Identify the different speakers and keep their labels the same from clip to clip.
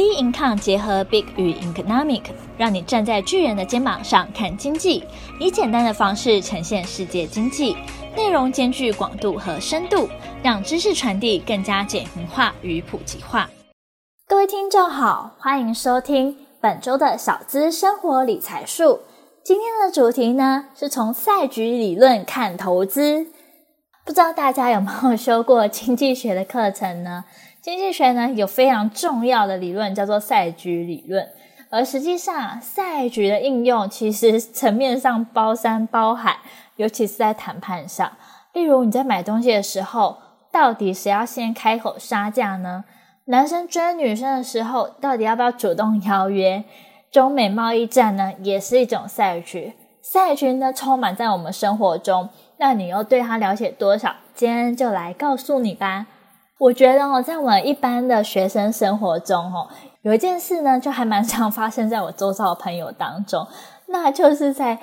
Speaker 1: B Income 结合 Big 与 Economic，让你站在巨人的肩膀上看经济，以简单的方式呈现世界经济，内容兼具广度和深度，让知识传递更加简明化与普及化。各位听众好，欢迎收听本周的小资生活理财术。今天的主题呢，是从赛局理论看投资。不知道大家有没有修过经济学的课程呢？经济学呢，有非常重要的理论叫做赛局理论，而实际上赛局的应用其实层面上包山包海，尤其是在谈判上。例如你在买东西的时候，到底谁要先开口杀价呢？男生追女生的时候，到底要不要主动邀约？中美贸易战呢，也是一种赛局。赛局呢，充满在我们生活中，那你又对它了解多少？今天就来告诉你吧。我觉得哦，在我们一般的学生生活中，哦，有一件事呢，就还蛮常发生在我周遭的朋友当中，那就是在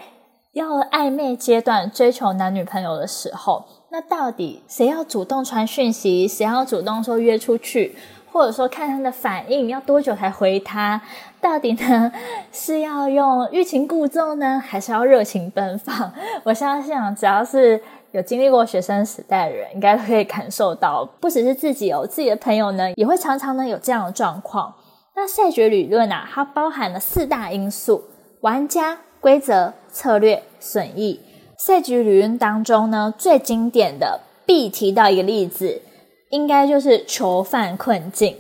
Speaker 1: 要暧昧阶段追求男女朋友的时候，那到底谁要主动传讯息，谁要主动说约出去，或者说看他的反应要多久才回他？到底呢 是要用欲擒故纵呢，还是要热情奔放？我相信，只要是。有经历过学生时代的人，应该都可以感受到，不只是自己有自己的朋友呢，也会常常呢有这样的状况。那赛局理论啊，它包含了四大因素：玩家、规则、策略、损益。赛局理论当中呢，最经典的必提到一个例子，应该就是囚犯困境。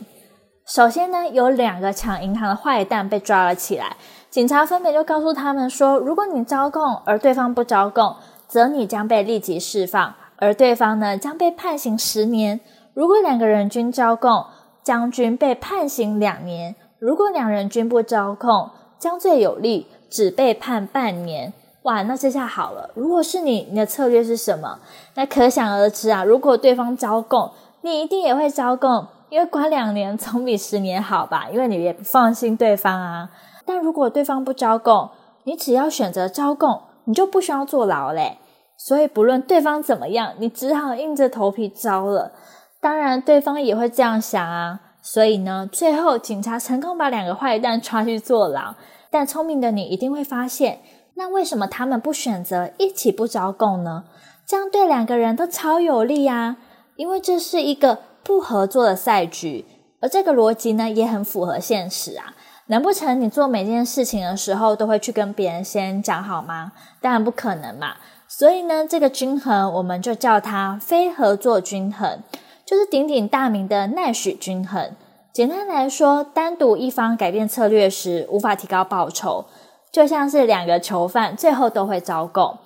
Speaker 1: 首先呢，有两个抢银行的坏蛋被抓了起来，警察分别就告诉他们说，如果你招供，而对方不招供。则你将被立即释放，而对方呢将被判刑十年。如果两个人均招供，将均被判刑两年；如果两人均不招供，将最有利，只被判半年。哇，那这下好了。如果是你，你的策略是什么？那可想而知啊。如果对方招供，你一定也会招供，因为关两年总比十年好吧？因为你也不放心对方啊。但如果对方不招供，你只要选择招供。你就不需要坐牢嘞，所以不论对方怎么样，你只好硬着头皮招了。当然，对方也会这样想啊。所以呢，最后警察成功把两个坏蛋抓去坐牢。但聪明的你一定会发现，那为什么他们不选择一起不招供呢？这样对两个人都超有利啊，因为这是一个不合作的赛局，而这个逻辑呢，也很符合现实啊。难不成你做每件事情的时候都会去跟别人先讲好吗？当然不可能嘛。所以呢，这个均衡我们就叫它非合作均衡，就是鼎鼎大名的奈许均衡。简单来说，单独一方改变策略时无法提高报酬，就像是两个囚犯最后都会招供，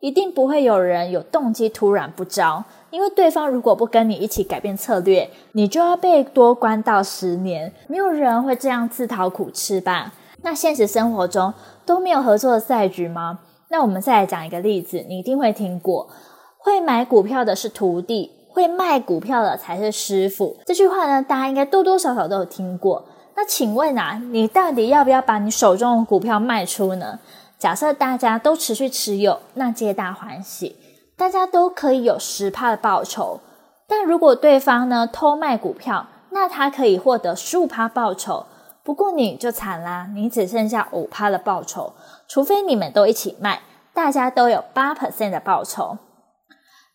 Speaker 1: 一定不会有人有动机突然不招。因为对方如果不跟你一起改变策略，你就要被多关到十年。没有人会这样自讨苦吃吧？那现实生活中都没有合作的赛局吗？那我们再来讲一个例子，你一定会听过：会买股票的是徒弟，会卖股票的才是师傅。这句话呢，大家应该多多少少都有听过。那请问啊，你到底要不要把你手中的股票卖出呢？假设大家都持续持有，那皆大欢喜。大家都可以有十趴的报酬，但如果对方呢偷卖股票，那他可以获得十五趴报酬。不过你就惨啦，你只剩下五趴的报酬，除非你们都一起卖，大家都有八 percent 的报酬。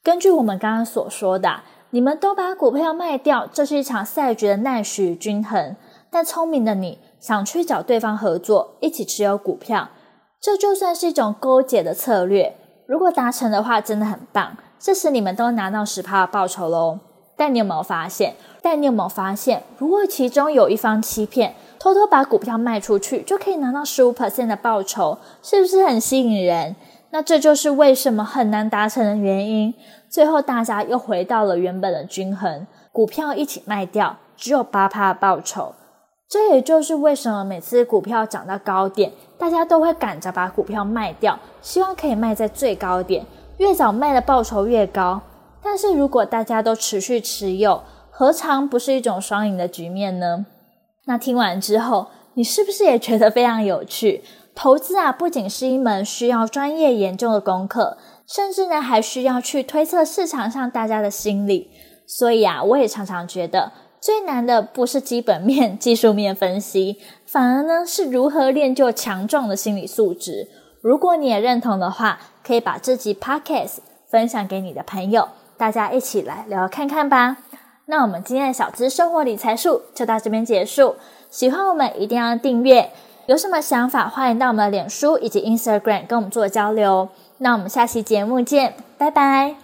Speaker 1: 根据我们刚刚所说的，你们都把股票卖掉，这是一场赛局的奈许均衡。但聪明的你想去找对方合作，一起持有股票，这就算是一种勾结的策略。如果达成的话，真的很棒。这时你们都拿到十趴的报酬喽。但你有没有发现？但你有没有发现，如果其中有一方欺骗，偷偷把股票卖出去，就可以拿到十五 percent 的报酬，是不是很吸引人？那这就是为什么很难达成的原因。最后大家又回到了原本的均衡，股票一起卖掉，只有八趴的报酬。这也就是为什么每次股票涨到高点，大家都会赶着把股票卖掉，希望可以卖在最高点，越早卖的报酬越高。但是如果大家都持续持有，何尝不是一种双赢的局面呢？那听完之后，你是不是也觉得非常有趣？投资啊，不仅是一门需要专业研究的功课，甚至呢，还需要去推测市场上大家的心理。所以啊，我也常常觉得。最难的不是基本面、技术面分析，反而呢是如何练就强壮的心理素质。如果你也认同的话，可以把这集 Podcast 分享给你的朋友，大家一起来聊聊看看吧。那我们今天的小资生活理财术就到这边结束。喜欢我们一定要订阅，有什么想法欢迎到我们的脸书以及 Instagram 跟我们做交流。那我们下期节目见，拜拜。